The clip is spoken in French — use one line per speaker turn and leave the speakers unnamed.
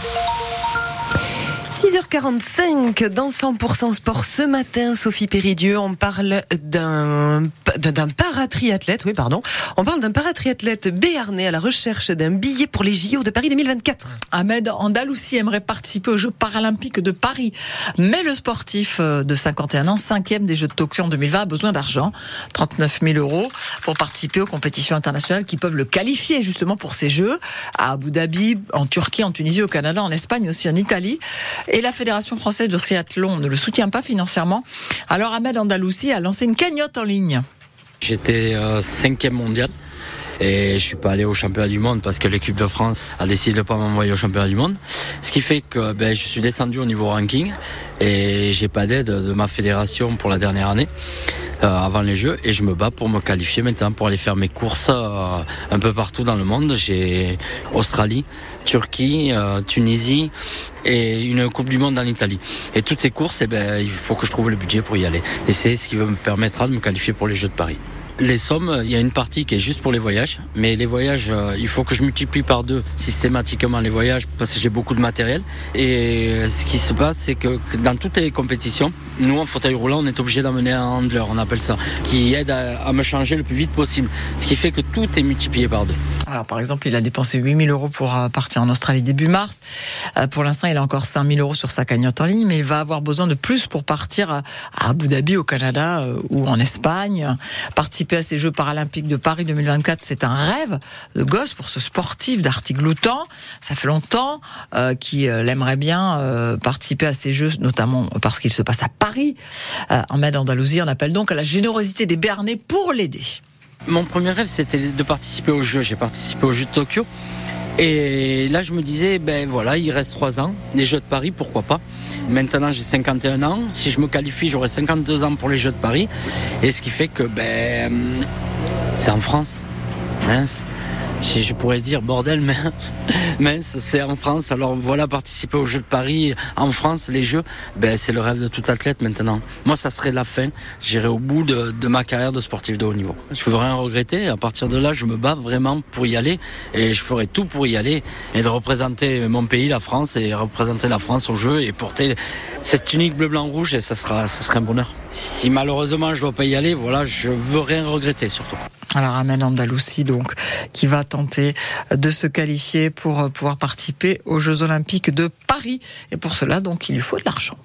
Thank you. 6h45 dans 100% sport ce matin, Sophie Péridieu, on parle d'un paratriathlète, oui pardon, on parle d'un paratriathlète béarnais à la recherche d'un billet pour les JO de Paris 2024.
Ahmed Andalousi aimerait participer aux Jeux paralympiques de Paris, mais le sportif euh, de 51 ans, cinquième des Jeux de Tokyo en 2020, a besoin d'argent, 39 000 euros, pour participer aux compétitions internationales qui peuvent le qualifier justement pour ces Jeux. À Abu Dhabi, en Turquie, en Tunisie, au Canada, en Espagne aussi, en Italie. Et la Fédération française de triathlon ne le soutient pas financièrement. Alors Ahmed Andalousi a lancé une cagnotte en ligne.
J'étais euh, cinquième mondial et je suis pas allé au championnat du monde parce que l'équipe de France a décidé de pas m'envoyer au championnat du monde. Ce qui fait que ben, je suis descendu au niveau ranking et j'ai pas d'aide de ma fédération pour la dernière année. Euh, avant les Jeux et je me bats pour me qualifier maintenant pour aller faire mes courses euh, un peu partout dans le monde. J'ai Australie, Turquie, euh, Tunisie et une Coupe du Monde en Italie. Et toutes ces courses, eh ben, il faut que je trouve le budget pour y aller. Et c'est ce qui me permettra de me qualifier pour les Jeux de Paris les sommes, il y a une partie qui est juste pour les voyages, mais les voyages, euh, il faut que je multiplie par deux systématiquement les voyages parce que j'ai beaucoup de matériel. Et euh, ce qui se passe, c'est que dans toutes les compétitions, nous en fauteuil roulant, on est obligé d'amener un handler, on appelle ça, qui aide à, me changer le plus vite possible. Ce qui fait que tout est multiplié par deux.
Alors par exemple, il a dépensé 8000 euros pour euh, partir en Australie début mars. Pour l'instant, il a encore 5000 euros sur sa cagnotte en ligne, mais il va avoir besoin de plus pour partir à Abu Dhabi, au Canada ou en Espagne, participer à ces Jeux paralympiques de Paris 2024, c'est un rêve de gosse pour ce sportif d'Artigloutan. Ça fait longtemps euh, qu'il euh, aimerait bien euh, participer à ces Jeux, notamment parce qu'il se passe à Paris. Euh, en Med Andalousie, on appelle donc à la générosité des Bernais pour l'aider.
Mon premier rêve, c'était de participer aux Jeux. J'ai participé aux Jeux de Tokyo. Et là, je me disais, ben voilà, il reste trois ans. Les Jeux de Paris, pourquoi pas Maintenant, j'ai 51 ans. Si je me qualifie, j'aurai 52 ans pour les Jeux de Paris. Et ce qui fait que, ben, c'est en France. Mince je, pourrais dire bordel, mais c'est en France. Alors voilà, participer aux Jeux de Paris en France, les Jeux, ben c'est le rêve de tout athlète maintenant. Moi, ça serait la fin. J'irai au bout de, de, ma carrière de sportif de haut niveau. Je ne veux rien regretter. À partir de là, je me bats vraiment pour y aller et je ferai tout pour y aller et de représenter mon pays, la France, et représenter la France aux Jeux et porter cette tunique bleu blanc rouge et ça sera, ça sera un bonheur. Si malheureusement je dois pas y aller, voilà, je veux rien regretter surtout.
Alors Amen Andalousie donc qui va tenter de se qualifier pour euh, pouvoir participer aux Jeux Olympiques de Paris et pour cela donc il lui faut de l'argent.